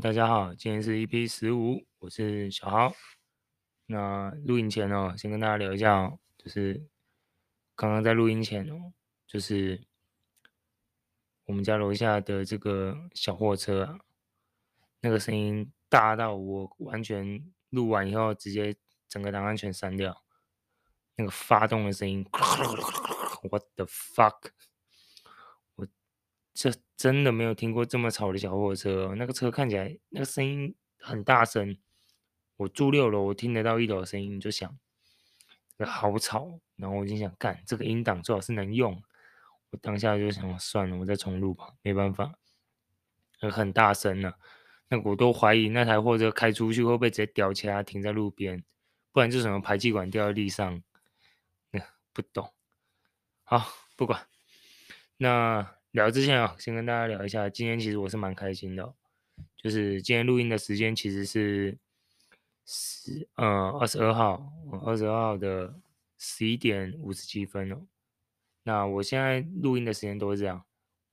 大家好，今天是 EP 十五，我是小豪。那录音前哦，先跟大家聊一下哦，就是刚刚在录音前哦，就是我们家楼下的这个小货车啊，那个声音大到我完全录完以后，直接整个档案全删掉。那个发动的声音，What the fuck！这真的没有听过这么吵的小货车哦。那个车看起来，那个声音很大声。我住六楼，我听得到一楼的声音，就想，好吵。然后我就想，干这个音档最好是能用。我当下就想，算了，我再重录吧，没办法，很大声了。那我都怀疑那台货车开出去会不会直接掉起来停在路边，不然就什么排气管掉在地上。那不懂，好，不管。那聊之前啊，先跟大家聊一下，今天其实我是蛮开心的，就是今天录音的时间其实是十呃二十二号，二十二号的十一点五十七分哦。那我现在录音的时间都是这样，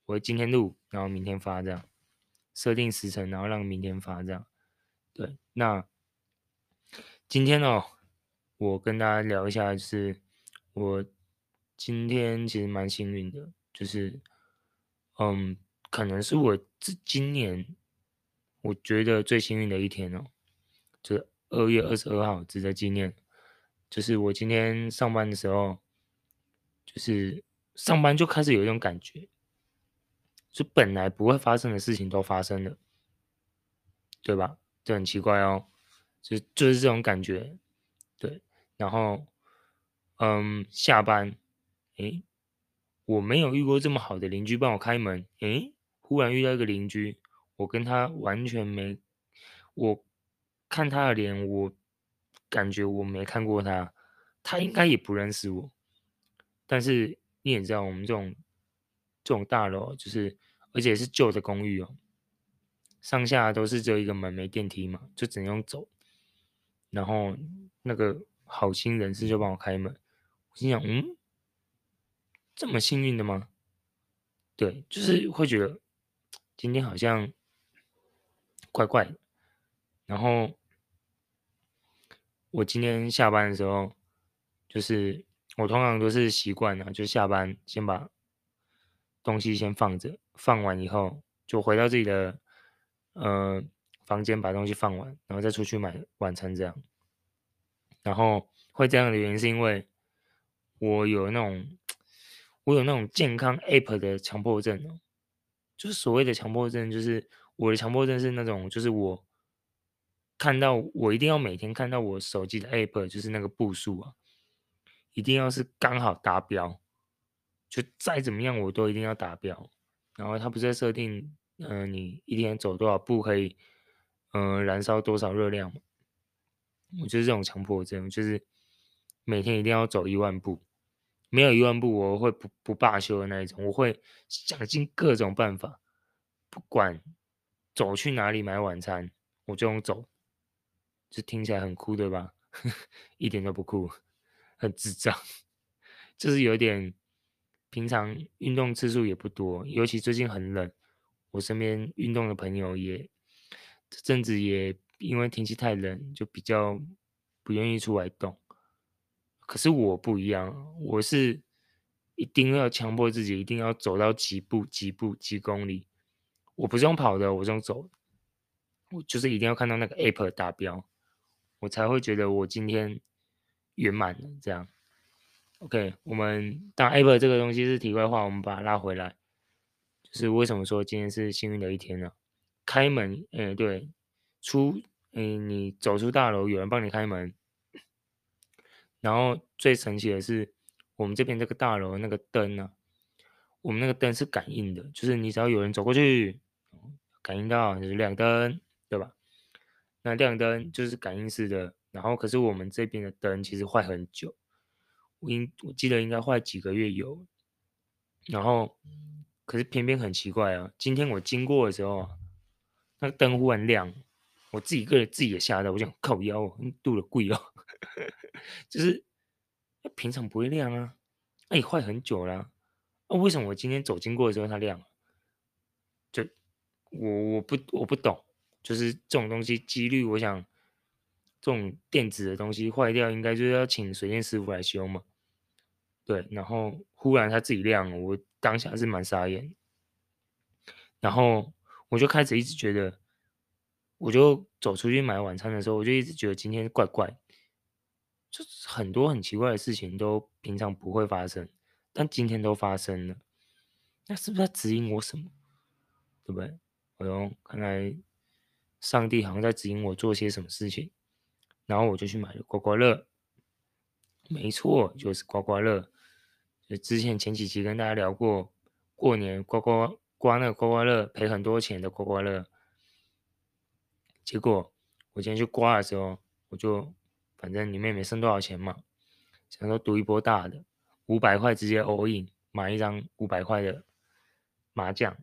我今天录，然后明天发这样，设定时辰，然后让明天发这样。对，那今天哦，我跟大家聊一下，就是。我今天其实蛮幸运的，就是，嗯，可能是我这今年我觉得最幸运的一天哦，就是二月二十二号值得纪念。就是我今天上班的时候，就是上班就开始有一种感觉，就本来不会发生的事情都发生了，对吧？这很奇怪哦，就就是这种感觉，对，然后。嗯，下班，诶，我没有遇过这么好的邻居帮我开门，诶，忽然遇到一个邻居，我跟他完全没，我看他的脸，我感觉我没看过他，他应该也不认识我，但是你也知道，我们这种这种大楼就是，而且是旧的公寓哦，上下都是只有一个门，没电梯嘛，就只能用走，然后那个好心人士就帮我开门。心想，嗯，这么幸运的吗？对，就是会觉得今天好像怪怪的。然后我今天下班的时候，就是我通常都是习惯了，就下班先把东西先放着，放完以后就回到自己的呃房间，把东西放完，然后再出去买晚餐这样。然后会这样的原因是因为。我有那种，我有那种健康 app 的强迫症哦，就是所谓的强迫症，就是我的强迫症是那种，就是我看到我一定要每天看到我手机的 app，就是那个步数啊，一定要是刚好达标，就再怎么样我都一定要达标。然后它不是在设定，嗯、呃，你一天走多少步可以，嗯、燃烧多少热量吗？我就是这种强迫症，就是每天一定要走一万步。没有一万步，我会不不罢休的那一种。我会想尽各种办法，不管走去哪里买晚餐，我就用走。这听起来很酷，对吧？一点都不酷，很智障。就是有点，平常运动次数也不多，尤其最近很冷，我身边运动的朋友也这阵子也因为天气太冷，就比较不愿意出来动。可是我不一样，我是一定要强迫自己，一定要走到几步、几步、几公里。我不是用跑的，我是用走。我就是一定要看到那个 Apple 达标，我才会觉得我今天圆满了。这样，OK。我们当 Apple 这个东西是题外话，我们把它拉回来。就是为什么说今天是幸运的一天呢？开门，哎，对，出，哎，你走出大楼，有人帮你开门。然后最神奇的是，我们这边这个大楼那个灯呢、我们那个灯是感应的，就是你只要有人走过去，感应到就是亮灯，对吧？那亮灯就是感应式的。然后可是我们这边的灯其实坏很久，我应我记得应该坏几个月有。然后可是偏偏很奇怪啊，今天我经过的时候，那个灯忽然亮，我自己个人自己也吓到，我想靠腰，度了贵哦。就是平常不会亮啊，哎，坏很久了啊，为什么我今天走经过的时候它亮？就我我不我不懂，就是这种东西几率，我想这种电子的东西坏掉，应该就是要请水电师傅来修嘛。对，然后忽然它自己亮了，我当下是蛮傻眼。然后我就开始一直觉得，我就走出去买晚餐的时候，我就一直觉得今天怪怪，就是很多很奇怪的事情都平常不会发生，但今天都发生了。那是不是在指引我什么？对不对？哎呦，看来上帝好像在指引我做些什么事情。然后我就去买了刮刮乐，没错，就是刮刮乐。就之前前几期跟大家聊过，过年刮刮刮那个刮刮乐赔很多钱的刮刮乐。结果我今天去刮的时候，我就反正里面也没剩多少钱嘛，想说赌一波大的，五百块直接 all in 买一张五百块的。麻将，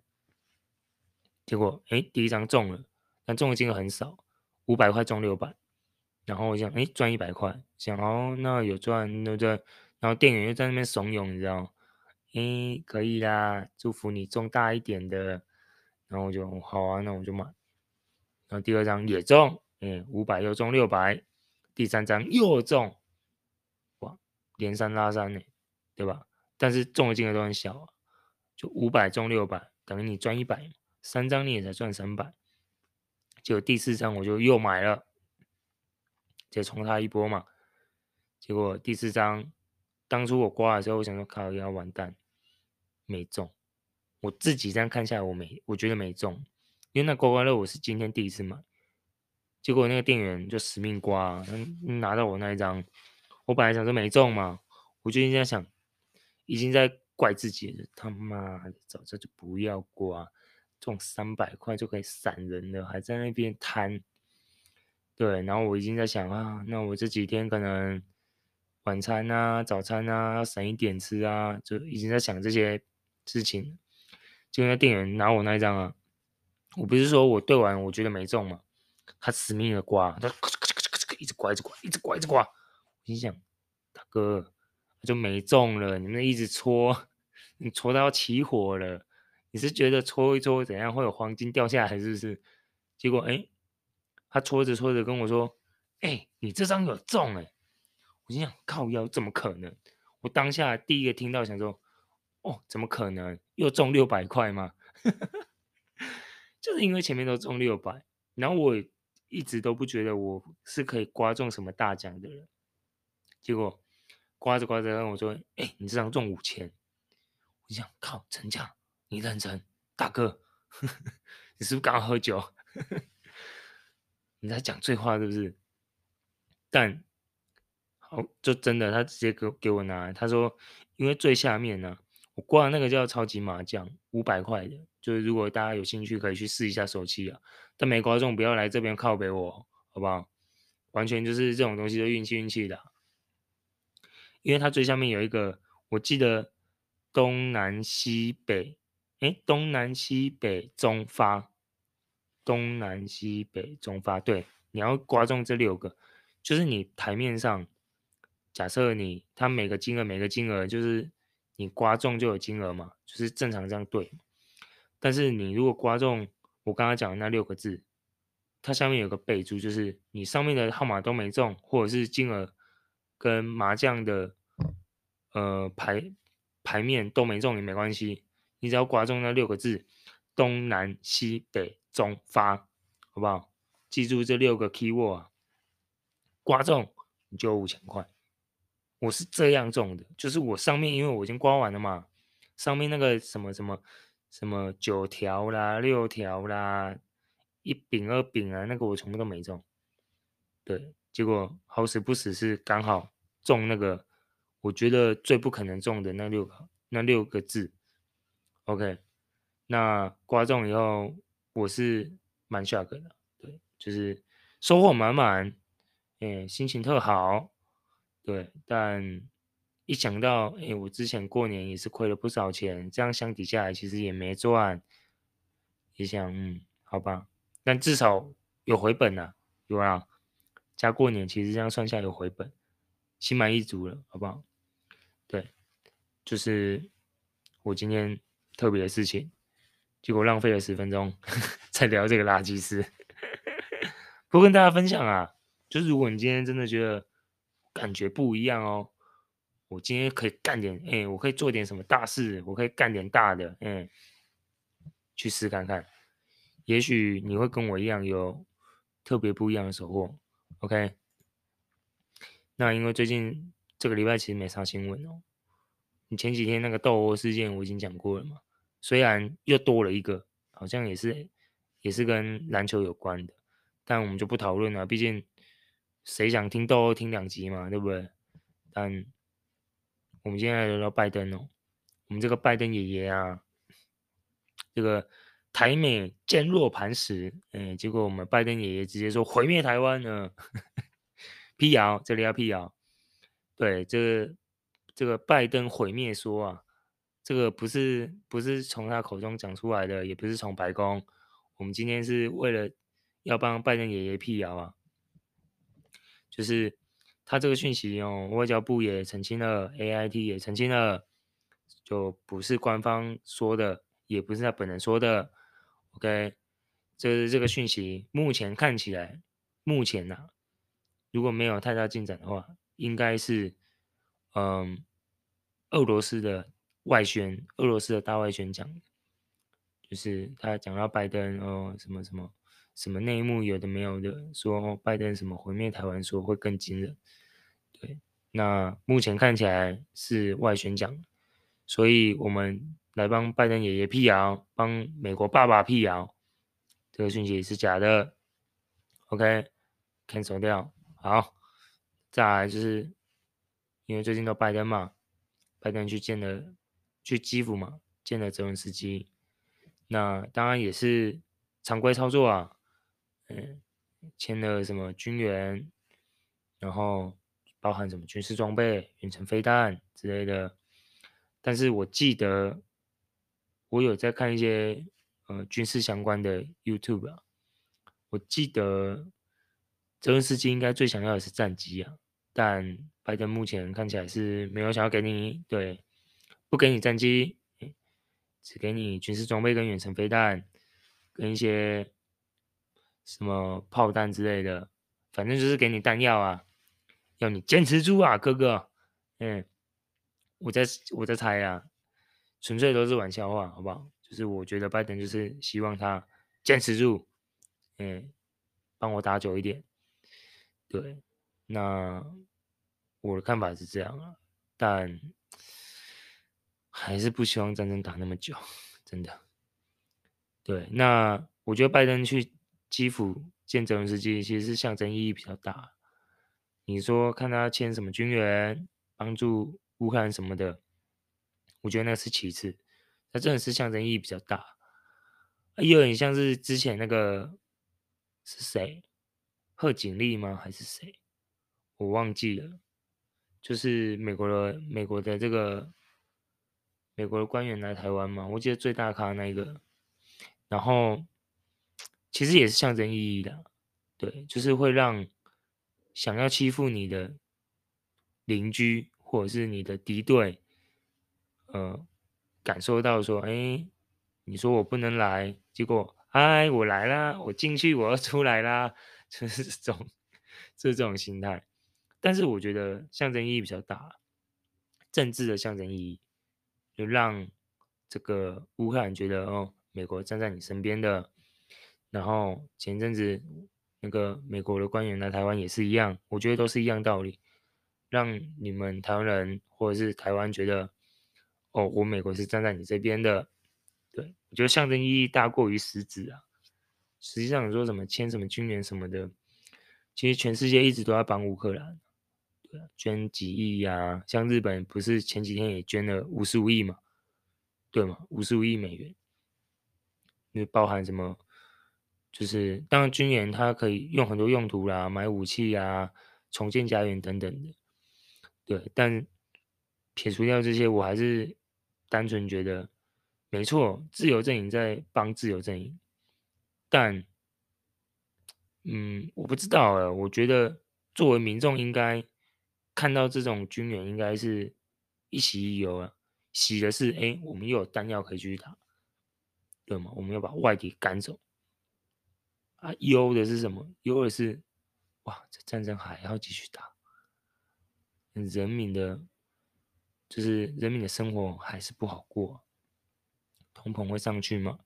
结果哎，第一张中了，但中的金额很少，五百块中六百，然后我想哎赚一百块，想哦那有赚对不对？然后店员又在那边怂恿，你知道，哎可以啦，祝福你中大一点的，然后我就好啊，那我就买，然后第二张也中，哎五百又中六百，第三张又中，哇连三拉三呢，对吧？但是中的金额都很小啊。就五百中六百，等于你赚一百，三张你也才赚三百。结果第四张我就又买了，再冲他一波嘛。结果第四张，当初我刮的时候，我想说靠，要完蛋，没中。我自己这样看下来，我没，我觉得没中，因为那刮刮乐我是今天第一次买。结果那个店员就死命刮，拿到我那一张，我本来想说没中嘛，我就一直在想，已经在。怪自己了，他妈的，早知道就不要刮，中三百块就可以闪人了，还在那边贪。对，然后我已经在想啊，那我这几天可能晚餐啊、早餐啊要省一点吃啊，就已经在想这些事情。就那店员拿我那一张啊，我不是说我对完我觉得没中嘛，他死命的刮，他咔嚓咔嚓咔嚓咔嚓一直刮，一直刮，一直刮，一直刮。我心想，大哥，就没中了，你们一直搓。你戳到起火了，你是觉得戳一戳怎样会有黄金掉下来，是不是？结果哎，他戳着戳着跟我说：“哎，你这张有中哎！”我心想：“靠腰，怎么可能？”我当下第一个听到想说：“哦，怎么可能又中六百块吗？” 就是因为前面都中六百，然后我一直都不觉得我是可以刮中什么大奖的人。结果刮着刮着跟我说：“哎，你这张中五千。”我想靠真假？你认真，大哥，呵 呵你是不是刚刚喝酒？你在讲醉话是不是？但好，就真的，他直接给给我拿。他说，因为最下面呢、我刮的那个叫超级麻将，五百块的，就是如果大家有兴趣，可以去试一下手气啊。但没刮中，不要来这边靠北我，好不好？完全就是这种东西都运气运气的、因为它最下面有一个，我记得。东南西北，哎，东南西北中发，东南西北中发，对，你要刮中这六个，就是你台面上，假设你它每个金额每个金额就是你刮中就有金额嘛，就是正常这样对。但是你如果刮中我刚刚讲的那六个字，它下面有个备注，就是你上面的号码都没中，或者是金额跟麻将的呃牌。牌面都没中也没关系，你只要刮中那六个字，东南西北中发，好不好？记住这六个 keyword 啊，刮中你就五千块。我是这样中的，就是我上面因为我已经刮完了嘛，上面那个什么什么什么九条啦、六条啦、一饼二饼啊，那个我全部都没中。对，结果好死不死是刚好中那个。我觉得最不可能中的那六个那六个字，OK，那刮中以后我是蛮 shock 的，对，就是收获满满，哎，心情特好，对，但一想到哎，我之前过年也是亏了不少钱，这样相比下来其实也没赚，也想嗯，好吧，但至少有回本了，对吧？加过年其实这样算下有回本，心满意足了，好不好？对，就是我今天特别的事情，结果浪费了十分钟 在聊这个垃圾事。不跟大家分享啊，就是如果你今天真的觉得感觉不一样哦，我今天可以干点，哎，我可以做点什么大事，我可以干点大的，哎，去试看看，也许你会跟我一样有特别不一样的收获。OK，那因为最近这个礼拜其实没啥新闻哦。你前几天那个斗殴事件我已经讲过了嘛，虽然又多了一个，好像也是也是跟篮球有关的，但我们就不讨论了，毕竟谁想听斗殴听两集嘛，对不对？但我们现在聊聊拜登哦，我们这个拜登爷爷啊，这个台美坚若磐石，哎，结果我们拜登爷爷直接说毁灭台湾呢，辟谣，这里要辟谣，对，这个。这个拜登毁灭说啊，这个不是不是从他口中讲出来的，也不是从白宫。我们今天是为了要帮拜登爷爷辟谣啊，就是他这个讯息哦，外交部也澄清了，AIT 也澄清了，就不是官方说的，也不是他本人说的。OK，这是这个讯息，目前看起来，目前呐、啊，如果没有太大进展的话，应该是嗯。俄罗斯的外宣，俄罗斯的大外宣讲，就是他讲到拜登哦，什么什么什么内幕有的没有的，说拜登什么毁灭台湾，说会更惊人。对，那目前看起来是外宣讲，所以我们来帮拜登爷爷辟谣，帮美国爸爸辟谣，这个讯息是假的。OK，cancel、掉。好，再来就是因为最近都拜登嘛。拜登去见了，去基辅嘛，见了泽文斯基，那当然也是常规操作啊，嗯，签了什么军援，然后包含什么军事装备、远程飞弹之类的。但是我记得我有在看一些呃军事相关的 YouTube 啊，我记得泽连斯基应该最想要的是战机啊。但拜登目前看起来是没有想要给你，对，不给你战机，只给你军事装备跟远程飞弹，跟一些什么炮弹之类的，反正就是给你弹药啊，要你坚持住啊，哥哥，嗯，我在我在猜啊，纯粹都是玩笑话，好不好？就是我觉得拜登就是希望他坚持住，嗯，帮我打久一点，对。那我的看法是这样啊，但还是不希望战争打那么久，真的。对，那我觉得拜登去基辅见泽伦斯基，其实是象征意义比较大。你说看他签什么军援，帮助乌克兰什么的，我觉得那是其次。他真的是象征意义比较大，有点像是之前那个是谁，贺锦丽吗？还是谁？我忘记了，就是美国的美国的这个美国的官员来台湾嘛，我记得最大咖那一个，然后其实也是象征意义的，对，就是会让想要欺负你的邻居或者是你的敌对，呃，感受到说，哎，你说我不能来，结果，哎，我来啦，我进去，我要出来啦，就是这种，就是这种心态。但是我觉得象征意义比较大，政治的象征意义，就让这个乌克兰觉得哦，美国站在你身边的。然后前阵子那个美国的官员来台湾也是一样，我觉得都是一样道理，让你们台湾人或者是台湾觉得哦，我美国是站在你这边的。对，我觉得象征意义大过于实质啊。实际上你说什么签什么军援什么的，其实全世界一直都在帮乌克兰。对啊捐几亿呀、啊，像日本不是前几天也捐了五十五亿嘛，对吗？五十五亿美元，那包含什么？就是当然军援它可以用很多用途啦，买武器啊，重建家园等等的。对，但撇除掉这些，我还是单纯觉得，没错，自由阵营在帮自由阵营，但，嗯，我不知道啊，我觉得作为民众应该。看到这种军援，应该是一喜一忧啊。喜的是，哎，我们又有弹药可以继续打，对吗？我们要把外敌赶走。啊，忧的是什么？忧的是，哇，这战争还要继续打，人民的，就是人民的生活还是不好过，通膨会上去吗？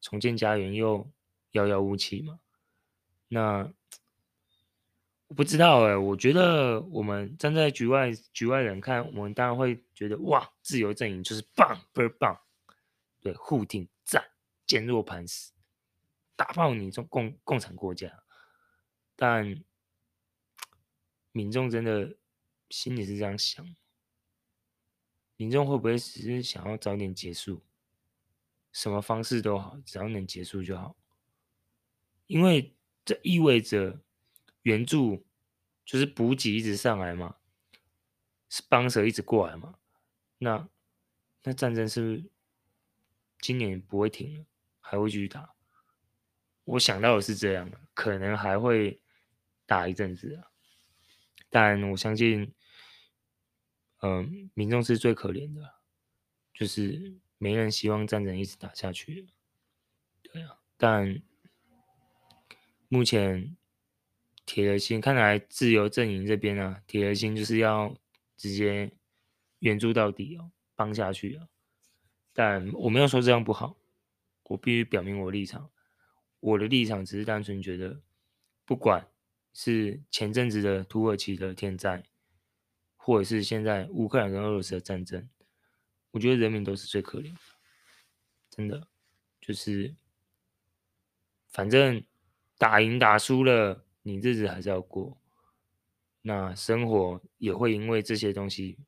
重建家园又遥遥无期吗？那我不知道哎，我觉得我们站在局外局外人看，我们当然会觉得哇，自由阵营就是棒，倍儿棒，对，护挺赞，坚若磐石。打爆你中共共产国家，但民众真的心里是这样想，民众会不会只是想要早点结束？什么方式都好，只要能结束就好。因为这意味着援助就是补给一直上来嘛，是帮手一直过来嘛，那那战争是不是今年不会停了，还会继续打？我想到的是这样，可能还会打一阵子啊，但我相信，嗯、民众是最可怜的，就是没人希望战争一直打下去，对啊，但目前铁了心，看来自由阵营这边啊，铁了心就是要直接援助到底哦，帮下去啊，但我没有说这样不好，我必须表明我立场。我的立场只是单纯觉得，不管是前阵子的土耳其的天灾，或者是现在乌克兰跟俄罗斯的战争，我觉得人民都是最可怜的，真的，就是反正打赢打输了，你日子还是要过，那生活也会因为这些东西，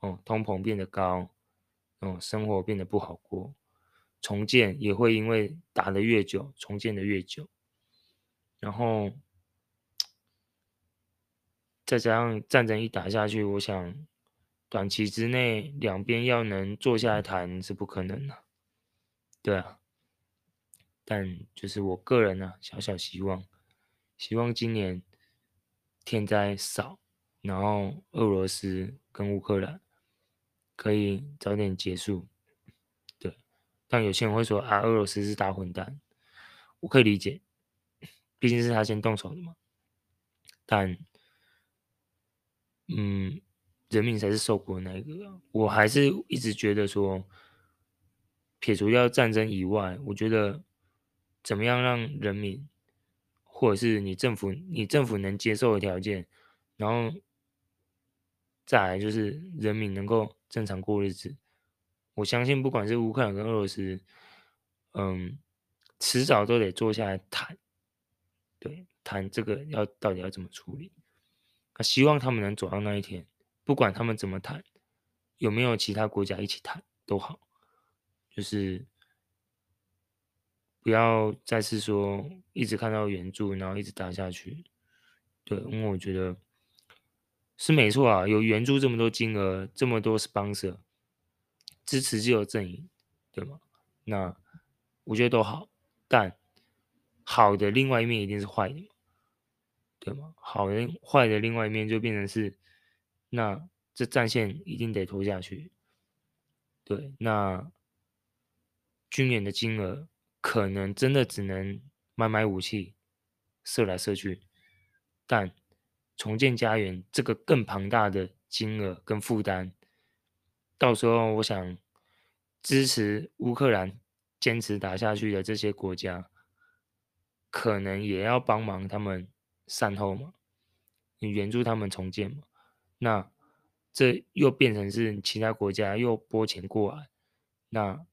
哦，通膨变得高，哦，生活变得不好过。重建也会因为打的越久，重建的越久，然后再加上战争一打下去，我想短期之内两边要能坐下来谈是不可能的，对啊。但就是我个人呢、啊，小小希望，希望今年天灾少，然后俄罗斯跟乌克兰可以早点结束。但有些人会说啊，俄罗斯是大混蛋，我可以理解，毕竟是他先动手的嘛。但，嗯，人民才是受苦的那一个。我还是一直觉得说，撇除掉战争以外，我觉得怎么样让人民，或者是你政府，你政府能接受的条件，然后再来就是人民能够正常过日子。我相信，不管是乌克兰跟俄罗斯，嗯，迟早都得坐下来谈，对，谈这个要到底要怎么处理。那希望他们能走到那一天，不管他们怎么谈，有没有其他国家一起谈都好，就是不要再次说一直看到援助，然后一直打下去。对，因为我觉得是没错啊，有援助这么多金额，这么多 sponsor。支持自由阵营，对吗？那我觉得都好，但好的另外一面一定是坏的，对吗？好的坏的另外一面就变成是，那这战线一定得拖下去，对，那军援的金额可能真的只能买买武器，射来射去，但重建家园这个更庞大的金额跟负担。到时候，我想支持乌克兰坚持打下去的这些国家，可能也要帮忙他们善后嘛，你援助他们重建嘛。那这又变成是其他国家又拨钱过来，那，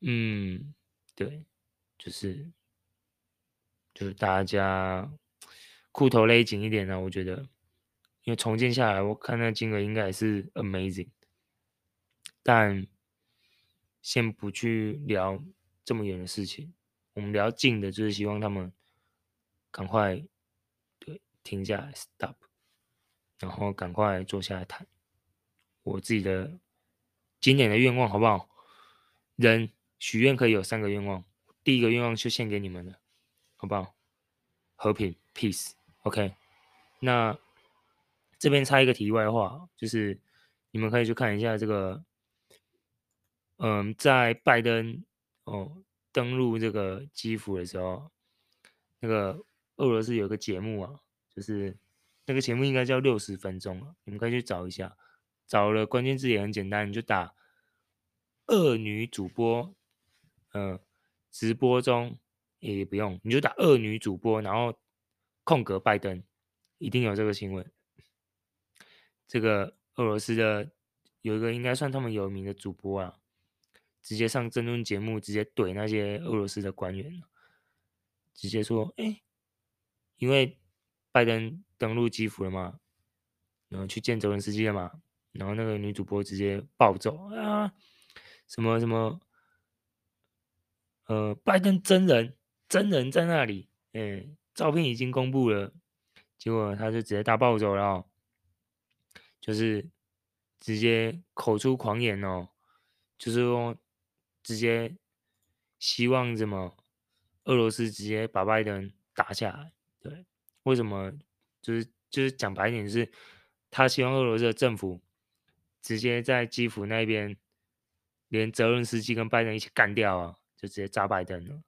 嗯，对，就是就是大家裤头勒紧一点呢，我觉得，因为重建下来，我看那金额应该也是 amazing。但先不去聊这么远的事情，我们聊近的，就是希望他们赶快对停下来，stop，然后赶快坐下来谈。我自己的今年的愿望好不好？人许愿可以有三个愿望，第一个愿望就献给你们了，好不好？和平，peace，OK。那这边插一个题外话，就是你们可以去看一下这个。嗯，在拜登哦登陆这个基辅的时候，那个俄罗斯有个节目啊，就是那个节目应该叫六十分钟啊，你们可以去找一下。找了关键字也很简单，你就打“俄女主播”，嗯、呃，直播中也不用，你就打“俄女主播”，然后空格拜登，一定有这个新闻。这个俄罗斯的有一个应该算他们有名的主播啊，直接上争论节目，直接怼那些俄罗斯的官员，直接说：“哎，因为拜登登陆基辅了嘛，然后去见泽连斯基了嘛。”然后那个女主播直接暴走啊，什么什么，呃，拜登真人真人在那里，哎，照片已经公布了，结果他就直接大暴走了，就是直接口出狂言哦，就是说直接希望什么俄罗斯直接把拜登打下来，对，为什么？就是就是讲白一点，就是他希望俄罗斯的政府。直接在基辅那边，连泽伦斯基跟拜登一起干掉啊，就直接炸拜登了。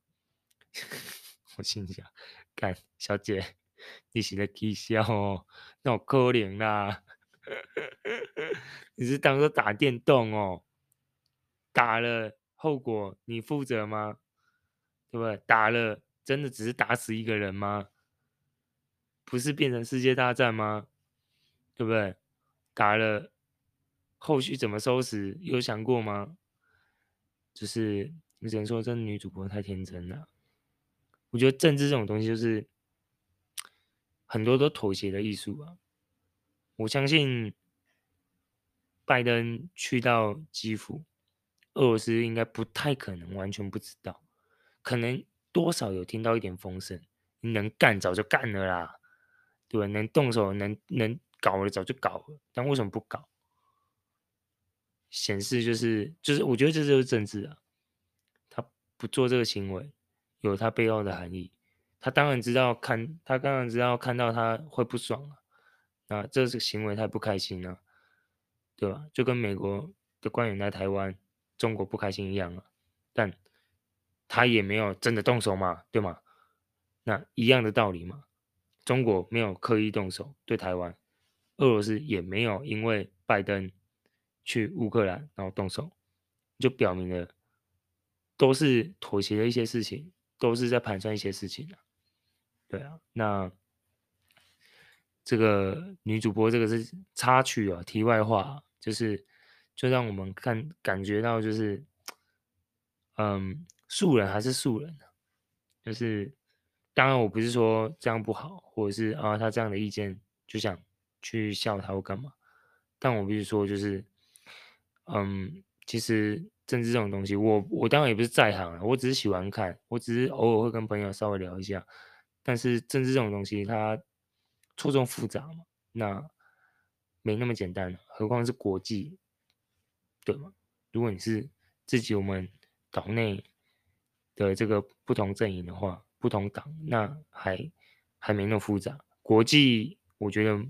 我心想，干小姐，你是在起笑哦？那我可怜啦，你是当做打电动哦？打了后果你负责吗？对不对？打了真的只是打死一个人吗？不是变成世界大战吗？对不对？打了。后续怎么收拾？有想过吗？就是你只能说，这女主播太天真了。我觉得政治这种东西，就是很多都妥协的艺术啊。我相信拜登去到基辅，俄罗斯应该不太可能完全不知道，可能多少有听到一点风声。你能干早就干了啦，对吧？能动手能能搞的早就搞了，但为什么不搞？显示就是就是，我觉得这就是政治啊。他不做这个行为，有他背后的含义。他当然知道看，他当然知道看到他会不爽啊。那这个行为他不开心啊，对吧？就跟美国的官员来台湾，中国不开心一样啊。但他也没有真的动手嘛，对吗？那一样的道理嘛。中国没有刻意动手对台湾，俄罗斯也没有因为拜登。去乌克兰，然后动手，就表明了都是妥协的一些事情，都是在盘算一些事情啊。对啊，那这个女主播这个是插曲啊，题外话，就是就让我们看感觉到就是，嗯，素人还是素人，就是当然我不是说这样不好，或者是啊他这样的意见就想去笑他或干嘛，但我必须说就是。嗯，其实政治这种东西，我我当然也不是在行啊，我只是喜欢看，我只是偶尔会跟朋友稍微聊一下。但是政治这种东西，它错综复杂嘛，那没那么简单，何况是国际，对吗？如果你是自己我们岛内的这个不同阵营的话，不同党，那还还没那么复杂。国际，我觉得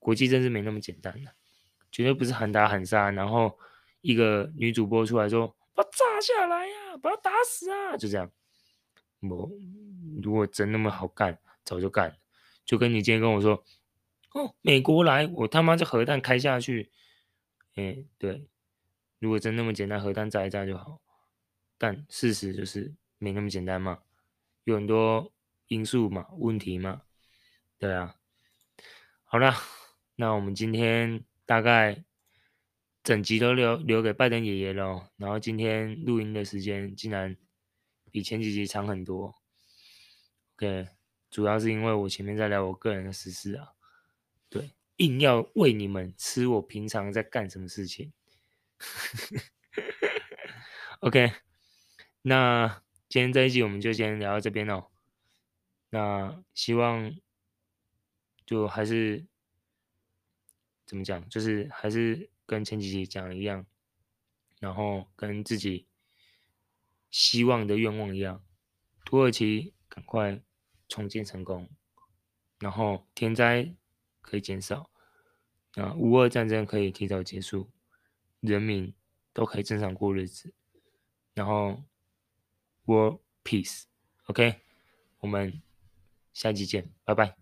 国际政治没那么简单的，绝对不是喊打喊杀，然后。一个女主播出来说：“把他炸下来呀，把他打死啊！”就这样。我如果真那么好干，早就干了。就跟你今天跟我说：“哦，美国来，我他妈这核弹开下去。”哎，对。如果真那么简单，核弹炸一炸就好。但事实就是没那么简单嘛，有很多因素嘛，问题嘛。对啊。好了，那我们今天大概。整集都留留给拜登爷爷喽，然后今天录音的时间竟然比前几集长很多。OK，主要是因为我前面在聊我个人的私事啊，对，硬要喂你们吃我平常在干什么事情。OK，那今天这一集我们就先聊到这边哦。那希望就还是怎么讲，就是还是。跟前几集讲的一样，然后跟自己希望的愿望一样，土耳其赶快重建成功，然后天灾可以减少，啊，乌俄战争可以提早结束，人民都可以正常过日子，然后 World Peace，OK，我们下期见，拜拜。